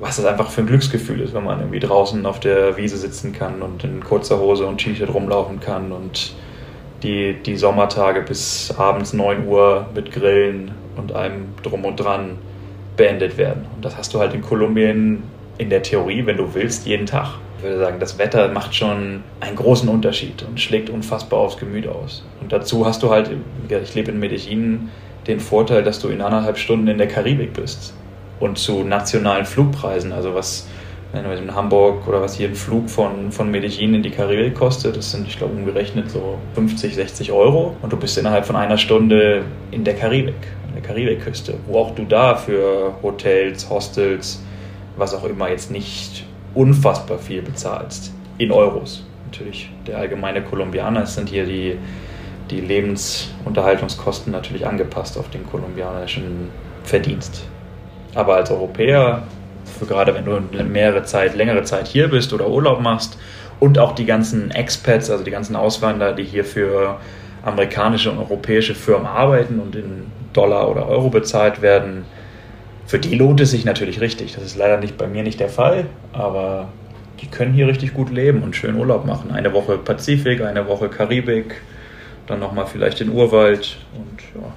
was das einfach für ein Glücksgefühl ist, wenn man irgendwie draußen auf der Wiese sitzen kann und in kurzer Hose und T-Shirt rumlaufen kann und die, die Sommertage bis abends 9 Uhr mit Grillen und allem drum und dran beendet werden. Und das hast du halt in Kolumbien in der Theorie, wenn du willst, jeden Tag. Ich würde sagen, das Wetter macht schon einen großen Unterschied und schlägt unfassbar aufs Gemüt aus. Und dazu hast du halt, ich lebe in Medellin, den Vorteil, dass du in anderthalb Stunden in der Karibik bist und zu nationalen Flugpreisen. Also was in Hamburg oder was hier ein Flug von, von Medellin in die Karibik kostet, das sind, ich glaube, umgerechnet so 50, 60 Euro. Und du bist innerhalb von einer Stunde in der Karibik, an der Karibikküste, wo auch du da für Hotels, Hostels, was auch immer jetzt nicht unfassbar viel bezahlst. In Euros. Natürlich der allgemeine Kolumbianer sind hier die, die Lebensunterhaltungskosten natürlich angepasst auf den kolumbianischen Verdienst. Aber als Europäer, gerade wenn du mehrere Zeit, längere Zeit hier bist oder Urlaub machst und auch die ganzen Expats, also die ganzen Auswanderer, die hier für amerikanische und europäische Firmen arbeiten und in Dollar oder Euro bezahlt werden, für die lohnt es sich natürlich richtig. Das ist leider nicht bei mir nicht der Fall, aber die können hier richtig gut leben und schön Urlaub machen. Eine Woche Pazifik, eine Woche Karibik, dann nochmal vielleicht den Urwald und ja,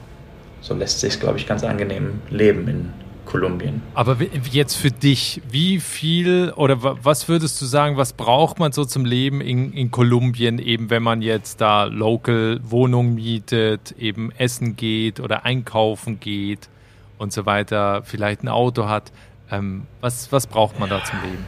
so lässt sich, glaube ich, ganz angenehm leben in Kolumbien. Aber jetzt für dich, wie viel oder was würdest du sagen, was braucht man so zum Leben in, in Kolumbien, eben wenn man jetzt da local Wohnung mietet, eben essen geht oder einkaufen geht und so weiter, vielleicht ein Auto hat? Ähm, was, was braucht man da zum Leben?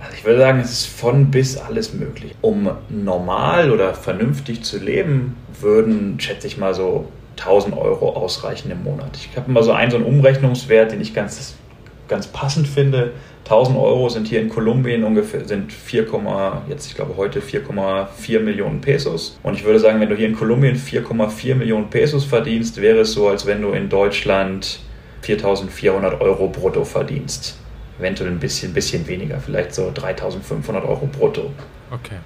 Also ich würde sagen, es ist von bis alles möglich. Um normal oder vernünftig zu leben, würden, schätze ich mal so 1000 Euro ausreichen im Monat. Ich habe immer so einen, so einen Umrechnungswert, den ich ganz, ganz passend finde. 1000 Euro sind hier in Kolumbien ungefähr, sind 4, jetzt ich glaube heute 4,4 Millionen Pesos. Und ich würde sagen, wenn du hier in Kolumbien 4,4 Millionen Pesos verdienst, wäre es so, als wenn du in Deutschland 4400 Euro brutto verdienst. Eventuell ein bisschen, bisschen weniger, vielleicht so 3500 Euro brutto. Okay.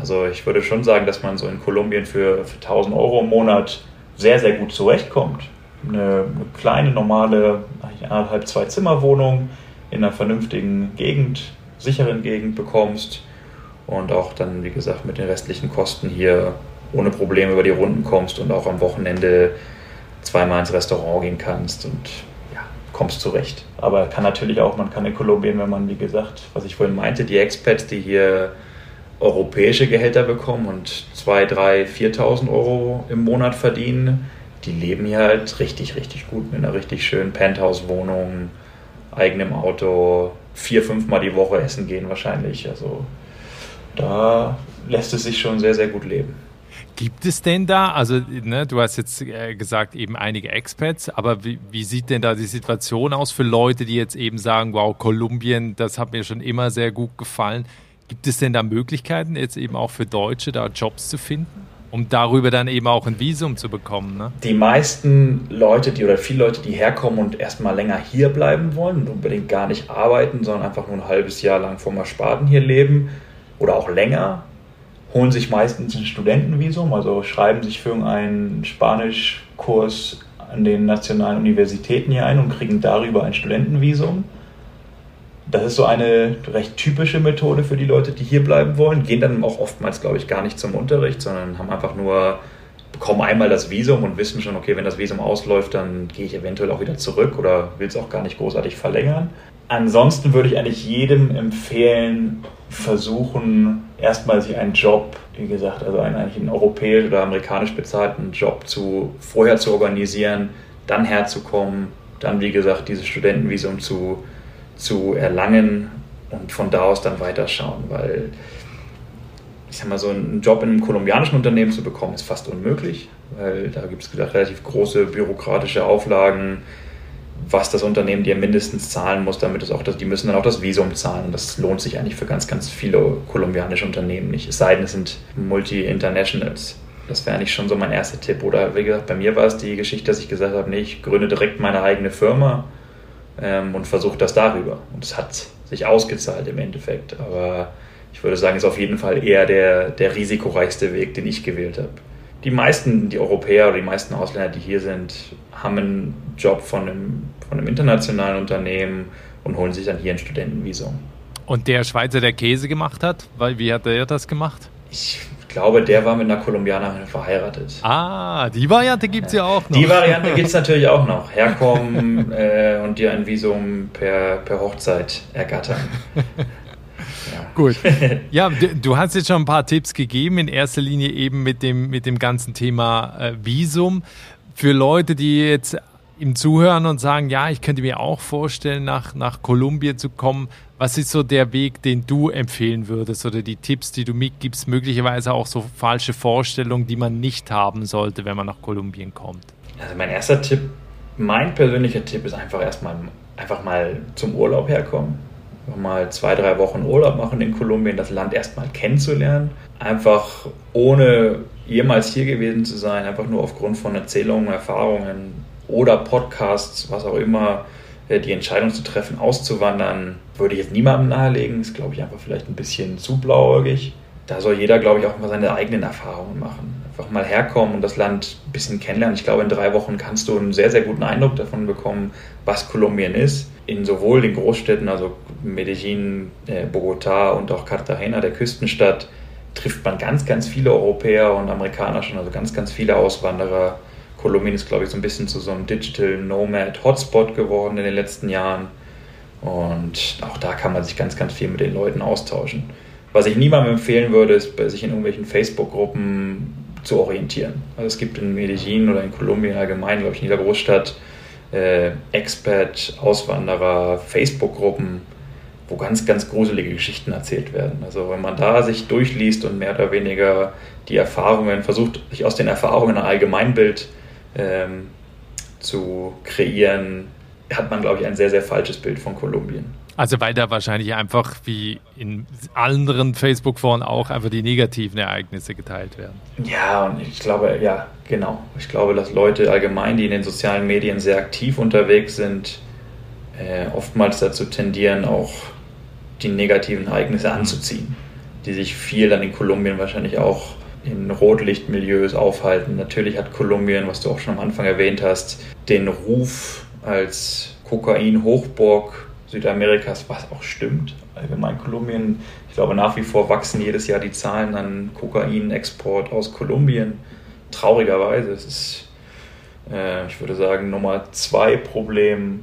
Also ich würde schon sagen, dass man so in Kolumbien für, für 1000 Euro im Monat sehr, sehr gut zurechtkommt. Eine, eine kleine, normale, eineinhalb, zwei Zimmerwohnung in einer vernünftigen Gegend, sicheren Gegend bekommst und auch dann, wie gesagt, mit den restlichen Kosten hier ohne Probleme über die Runden kommst und auch am Wochenende zweimal ins Restaurant gehen kannst und ja, kommst zurecht. Aber kann natürlich auch, man kann in Kolumbien, wenn man, wie gesagt, was ich vorhin meinte, die Expats, die hier europäische Gehälter bekommen und 2.000, 3.000, 4.000 Euro im Monat verdienen, die leben hier halt richtig, richtig gut mit einer richtig schönen Penthouse-Wohnung, eigenem Auto, vier, fünfmal die Woche essen gehen wahrscheinlich. Also da lässt es sich schon sehr, sehr gut leben. Gibt es denn da, also ne, du hast jetzt äh, gesagt, eben einige Expats, aber wie, wie, sieht denn da die Situation aus für Leute, die jetzt eben sagen, wow, Kolumbien, das hat mir schon immer sehr gut gefallen. Gibt es denn da Möglichkeiten, jetzt eben auch für Deutsche da Jobs zu finden? um darüber dann eben auch ein Visum zu bekommen. Ne? Die meisten Leute, die oder viele Leute, die herkommen und erstmal länger hier bleiben wollen und unbedingt gar nicht arbeiten, sondern einfach nur ein halbes Jahr lang vom Ersparten hier leben oder auch länger, holen sich meistens ein Studentenvisum, also schreiben sich für einen Spanischkurs an den nationalen Universitäten hier ein und kriegen darüber ein Studentenvisum das ist so eine recht typische Methode für die Leute, die hier bleiben wollen. Gehen dann auch oftmals, glaube ich, gar nicht zum Unterricht, sondern haben einfach nur, bekommen einmal das Visum und wissen schon, okay, wenn das Visum ausläuft, dann gehe ich eventuell auch wieder zurück oder will es auch gar nicht großartig verlängern. Ansonsten würde ich eigentlich jedem empfehlen, versuchen, erstmal sich einen Job, wie gesagt, also einen, eigentlich einen europäisch oder amerikanisch bezahlten Job zu, vorher zu organisieren, dann herzukommen, dann, wie gesagt, dieses Studentenvisum zu zu erlangen und von da aus dann weiterschauen, weil ich sag mal, so einen Job in einem kolumbianischen Unternehmen zu bekommen, ist fast unmöglich, weil da gibt es relativ große bürokratische Auflagen, was das Unternehmen dir mindestens zahlen muss, damit es auch das, die müssen dann auch das Visum zahlen. Und das lohnt sich eigentlich für ganz, ganz viele kolumbianische Unternehmen nicht. Es sei denn, es sind Multi-Internationals. Das wäre eigentlich schon so mein erster Tipp. Oder wie gesagt, bei mir war es die Geschichte, dass ich gesagt habe, nee, ich gründe direkt meine eigene Firma ähm, und versucht das darüber. Und es hat sich ausgezahlt im Endeffekt. Aber ich würde sagen, es ist auf jeden Fall eher der, der risikoreichste Weg, den ich gewählt habe. Die meisten, die Europäer oder die meisten Ausländer, die hier sind, haben einen Job von einem, von einem internationalen Unternehmen und holen sich dann hier ein Studentenvisum. Und der Schweizer, der Käse gemacht hat, weil wie hat er das gemacht? Ich glaube, der war mit einer Kolumbianerin verheiratet. Ah, die Variante gibt es ja. ja. auch noch. Die Variante gibt es natürlich auch noch. Herkommen äh, und dir ein Visum per, per Hochzeit ergattern. Ja. Gut. *laughs* Ja, du, du, hast jetzt schon ein paar Tipps gegeben, in erster Linie eben mit dem, mit dem ganzen Thema äh, Visum. Für Leute, die jetzt ihm zuhören und sagen, ja, ich könnte mir auch vorstellen, nach, nach Kolumbien zu kommen. Was ist so der Weg, den du empfehlen würdest oder die Tipps, die du mitgibst, möglicherweise auch so falsche Vorstellungen, die man nicht haben sollte, wenn man nach Kolumbien kommt? Also mein erster Tipp, mein persönlicher Tipp ist einfach erstmal einfach mal zum Urlaub herkommen. Mal zwei, drei Wochen Urlaub machen in Kolumbien, das Land erstmal kennenzulernen. Einfach ohne jemals hier gewesen zu sein, einfach nur aufgrund von Erzählungen, Erfahrungen, oder Podcasts, was auch immer, äh, die Entscheidung zu treffen, auszuwandern, würde ich jetzt niemandem nahelegen. Ist, glaube ich, einfach vielleicht ein bisschen zu blauäugig. Da soll jeder, glaube ich, auch mal seine eigenen Erfahrungen machen. Einfach mal herkommen und das Land ein bisschen kennenlernen. Ich glaube, in drei Wochen kannst du einen sehr, sehr guten Eindruck davon bekommen, was Kolumbien ist. In sowohl den Großstädten, also Medellin, äh, Bogotá und auch Cartagena, der Küstenstadt, trifft man ganz, ganz viele Europäer und Amerikaner schon, also ganz, ganz viele Auswanderer Kolumbien ist, glaube ich, so ein bisschen zu so einem Digital Nomad Hotspot geworden in den letzten Jahren. Und auch da kann man sich ganz, ganz viel mit den Leuten austauschen. Was ich niemandem empfehlen würde, ist, sich in irgendwelchen Facebook-Gruppen zu orientieren. Also es gibt in Medellin oder in Kolumbien allgemein, glaube ich, in jeder Großstadt äh, Expat, Auswanderer, Facebook-Gruppen, wo ganz, ganz gruselige Geschichten erzählt werden. Also wenn man da sich durchliest und mehr oder weniger die Erfahrungen, versucht, sich aus den Erfahrungen ein Allgemeinbild ähm, zu kreieren, hat man, glaube ich, ein sehr, sehr falsches Bild von Kolumbien. Also weil da wahrscheinlich einfach wie in anderen Facebook-Foren auch einfach die negativen Ereignisse geteilt werden. Ja, und ich glaube, ja, genau. Ich glaube, dass Leute allgemein, die in den sozialen Medien sehr aktiv unterwegs sind, äh, oftmals dazu tendieren, auch die negativen Ereignisse anzuziehen, die sich viel dann in Kolumbien wahrscheinlich auch in Rotlichtmilieus aufhalten. Natürlich hat Kolumbien, was du auch schon am Anfang erwähnt hast, den Ruf als Kokain-Hochburg Südamerikas, was auch stimmt. Allgemein Kolumbien, ich glaube nach wie vor wachsen jedes Jahr die Zahlen an Kokainexport aus Kolumbien. Traurigerweise, es ist, äh, ich würde sagen, Nummer zwei Problem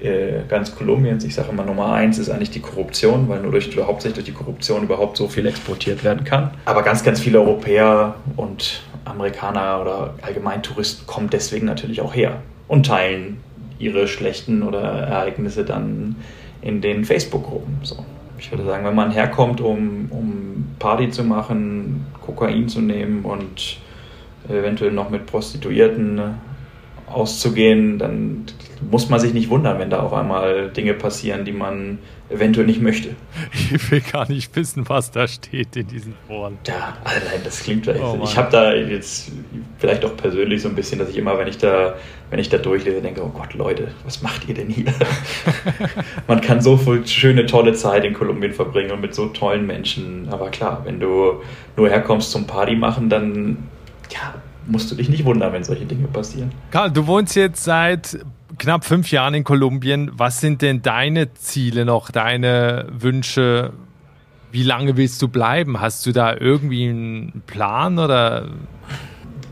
äh, ganz Kolumbiens. Ich sage immer, Nummer eins ist eigentlich die Korruption, weil nur durch, hauptsächlich durch die Korruption überhaupt so viel exportiert werden kann. Aber ganz, ganz viele Europäer und Amerikaner oder allgemein Touristen kommen deswegen natürlich auch her und teilen ihre schlechten oder Ereignisse dann in den Facebook-Gruppen. So. Ich würde sagen, wenn man herkommt, um, um Party zu machen, Kokain zu nehmen und eventuell noch mit Prostituierten auszugehen, dann muss man sich nicht wundern, wenn da auf einmal Dinge passieren, die man eventuell nicht möchte. Ich will gar nicht wissen, was da steht in diesen Foren. Ja, allein das klingt vielleicht. Oh ich habe da jetzt vielleicht auch persönlich so ein bisschen, dass ich immer, wenn ich da, wenn ich da durchlese, denke, oh Gott, Leute, was macht ihr denn hier? *laughs* man kann so viel schöne, tolle Zeit in Kolumbien verbringen und mit so tollen Menschen. Aber klar, wenn du nur herkommst zum Party machen, dann ja, musst du dich nicht wundern, wenn solche Dinge passieren. Karl, du wohnst jetzt seit knapp fünf Jahren in Kolumbien. Was sind denn deine Ziele noch, deine Wünsche? Wie lange willst du bleiben? Hast du da irgendwie einen Plan oder?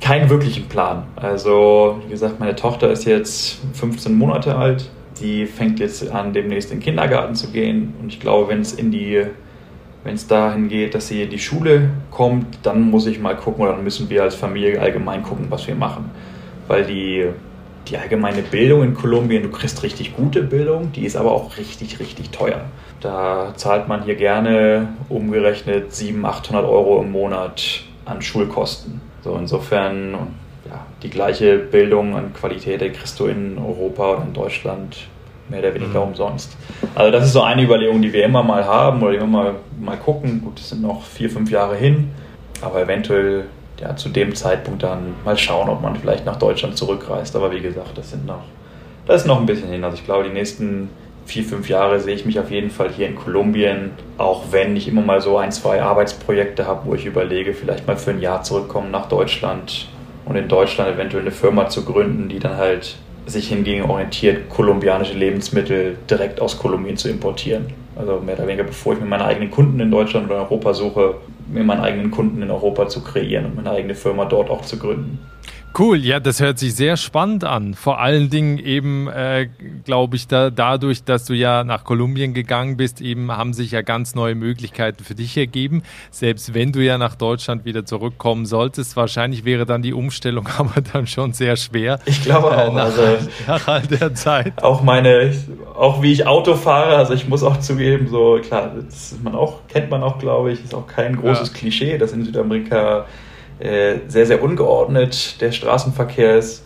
Keinen wirklichen Plan. Also, wie gesagt, meine Tochter ist jetzt 15 Monate alt. Die fängt jetzt an, demnächst in den Kindergarten zu gehen. Und ich glaube, wenn es in die wenn es dahin geht, dass sie in die Schule kommt, dann muss ich mal gucken oder dann müssen wir als Familie allgemein gucken, was wir machen. Weil die, die allgemeine Bildung in Kolumbien, du kriegst richtig gute Bildung, die ist aber auch richtig, richtig teuer. Da zahlt man hier gerne umgerechnet 700, 800 Euro im Monat an Schulkosten. So insofern ja, die gleiche Bildung an Qualität, die kriegst du in Europa oder in Deutschland mehr oder weniger mhm. umsonst. Also das ist so eine Überlegung, die wir immer mal haben oder wir mal, mal gucken. Gut, es sind noch vier, fünf Jahre hin, aber eventuell ja, zu dem Zeitpunkt dann mal schauen, ob man vielleicht nach Deutschland zurückreist. Aber wie gesagt, das sind noch, das ist noch ein bisschen hin. Also ich glaube, die nächsten vier, fünf Jahre sehe ich mich auf jeden Fall hier in Kolumbien, auch wenn ich immer mal so ein, zwei Arbeitsprojekte habe, wo ich überlege, vielleicht mal für ein Jahr zurückkommen nach Deutschland und in Deutschland eventuell eine Firma zu gründen, die dann halt sich hingegen orientiert, kolumbianische Lebensmittel direkt aus Kolumbien zu importieren. Also mehr oder weniger, bevor ich mir meine eigenen Kunden in Deutschland oder Europa suche, mir meinen eigenen Kunden in Europa zu kreieren und meine eigene Firma dort auch zu gründen. Cool, ja, das hört sich sehr spannend an. Vor allen Dingen eben, äh, glaube ich, da, dadurch, dass du ja nach Kolumbien gegangen bist, eben haben sich ja ganz neue Möglichkeiten für dich ergeben. Selbst wenn du ja nach Deutschland wieder zurückkommen solltest, wahrscheinlich wäre dann die Umstellung *laughs* aber dann schon sehr schwer. Ich glaube auch. Äh, nach, also, *laughs* nach all der Zeit. Auch meine, auch wie ich Auto fahre, also ich muss auch zugeben, so klar, das man auch, kennt man auch, glaube ich, ist auch kein großes ja. Klischee, dass in Südamerika äh, sehr, sehr ungeordnet der Straßenverkehr ist.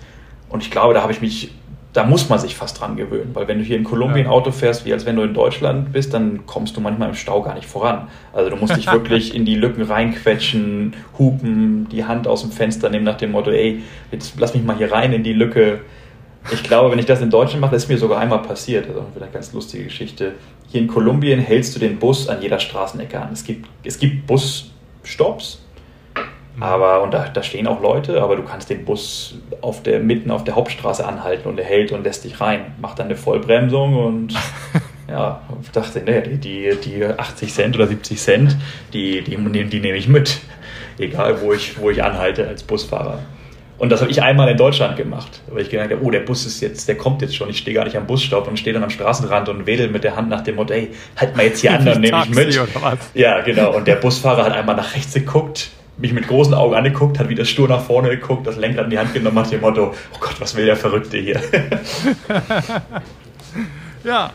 Und ich glaube, da habe ich mich, da muss man sich fast dran gewöhnen, weil wenn du hier in Kolumbien ja. Auto fährst, wie als wenn du in Deutschland bist, dann kommst du manchmal im Stau gar nicht voran. Also du musst dich *laughs* wirklich in die Lücken reinquetschen, hupen, die Hand aus dem Fenster nehmen nach dem Motto, ey, jetzt lass mich mal hier rein in die Lücke. Ich glaube, wenn ich das in Deutschland mache, das ist mir sogar einmal passiert. Also wieder eine ganz lustige Geschichte. Hier in Kolumbien hältst du den Bus an jeder Straßenecke an. Es gibt, es gibt Busstops. Aber, und da, da stehen auch Leute, aber du kannst den Bus auf der, mitten auf der Hauptstraße anhalten und er hält und lässt dich rein. Macht dann eine Vollbremsung und *laughs* ja, ich dachte, ne, die, die 80 Cent oder 70 Cent, die, die, die nehme ich mit. *laughs* Egal, wo ich, wo ich anhalte als Busfahrer. Und das habe ich einmal in Deutschland gemacht, weil ich gedacht habe, oh, der Bus ist jetzt, der kommt jetzt schon, ich stehe gar nicht am Busstopp und stehe dann am Straßenrand und wedel mit der Hand nach dem Motto, ey, halt mal jetzt hier *laughs* an, dann nehme ich mit. Ja, genau. Und der Busfahrer hat einmal nach rechts geguckt, mich mit großen Augen angeguckt, hat wieder stur nach vorne geguckt, das Lenkrad in die Hand genommen, nach dem Motto, oh Gott, was will der Verrückte hier? *laughs* ja.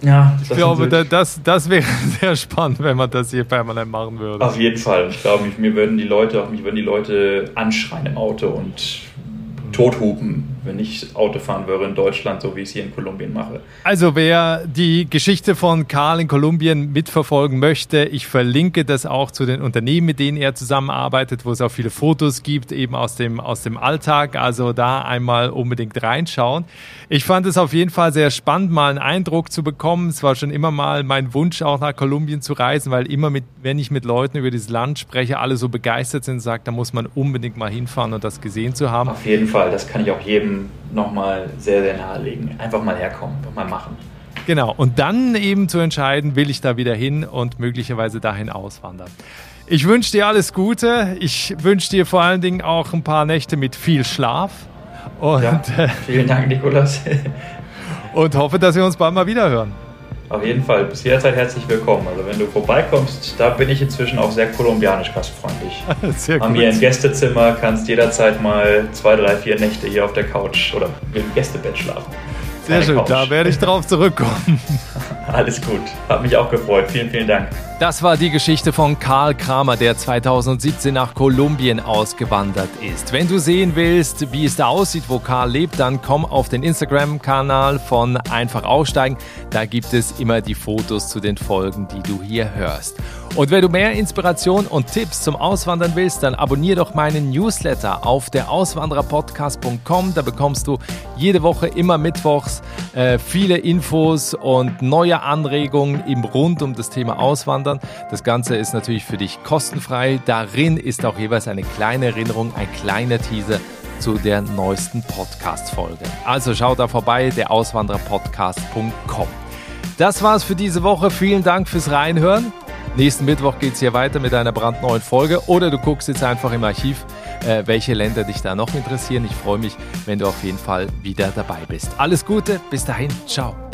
Ja, ich glaube, das, das wäre *laughs* sehr spannend, wenn man das hier permanent machen würde. Auf jeden Fall. Ich glaube, mir würden die Leute, auch mich würden die Leute anschreien im Auto und tothupen, wenn ich Auto fahren würde in Deutschland, so wie ich es hier in Kolumbien mache. Also wer die Geschichte von Karl in Kolumbien mitverfolgen möchte, ich verlinke das auch zu den Unternehmen, mit denen er zusammenarbeitet, wo es auch viele Fotos gibt, eben aus dem, aus dem Alltag. Also da einmal unbedingt reinschauen. Ich fand es auf jeden Fall sehr spannend, mal einen Eindruck zu bekommen. Es war schon immer mal mein Wunsch, auch nach Kolumbien zu reisen, weil immer mit, wenn ich mit Leuten über dieses Land spreche, alle so begeistert sind, sagt, da muss man unbedingt mal hinfahren und das gesehen zu haben. Auf jeden Fall, das kann ich auch jedem nochmal sehr, sehr nahelegen. Einfach mal herkommen, einfach mal machen. Genau, und dann eben zu entscheiden, will ich da wieder hin und möglicherweise dahin auswandern. Ich wünsche dir alles Gute. Ich wünsche dir vor allen Dingen auch ein paar Nächte mit viel Schlaf. Und, ja, äh, vielen Dank, Nikolas. *laughs* und hoffe, dass wir uns bald mal wieder hören. Auf jeden Fall, bis jederzeit herzlich willkommen. Also wenn du vorbeikommst, da bin ich inzwischen auch sehr kolumbianisch gastfreundlich. *laughs* Sehr Haben hier ein Gästezimmer, kannst jederzeit mal zwei, drei, vier Nächte hier auf der Couch oder im Gästebett schlafen. Sehr schön, Couch. da werde ich drauf zurückkommen. *laughs* *laughs* Alles gut. Hat mich auch gefreut. Vielen, vielen Dank. Das war die Geschichte von Karl Kramer, der 2017 nach Kolumbien ausgewandert ist. Wenn du sehen willst, wie es da aussieht, wo Karl lebt, dann komm auf den Instagram-Kanal von Einfach Aussteigen. Da gibt es immer die Fotos zu den Folgen, die du hier hörst. Und wenn du mehr Inspiration und Tipps zum Auswandern willst, dann abonniere doch meinen Newsletter auf der Auswandererpodcast.com. Da bekommst du jede Woche immer mittwochs äh, viele Infos und neue Anregungen im rund um das Thema Auswandern. Das Ganze ist natürlich für dich kostenfrei. Darin ist auch jeweils eine kleine Erinnerung, ein kleiner Teaser zu der neuesten Podcast-Folge. Also schau da vorbei, der Auswandererpodcast.com. Das war's für diese Woche. Vielen Dank fürs Reinhören. Nächsten Mittwoch geht es hier weiter mit einer brandneuen Folge oder du guckst jetzt einfach im Archiv, äh, welche Länder dich da noch interessieren. Ich freue mich, wenn du auf jeden Fall wieder dabei bist. Alles Gute, bis dahin, ciao.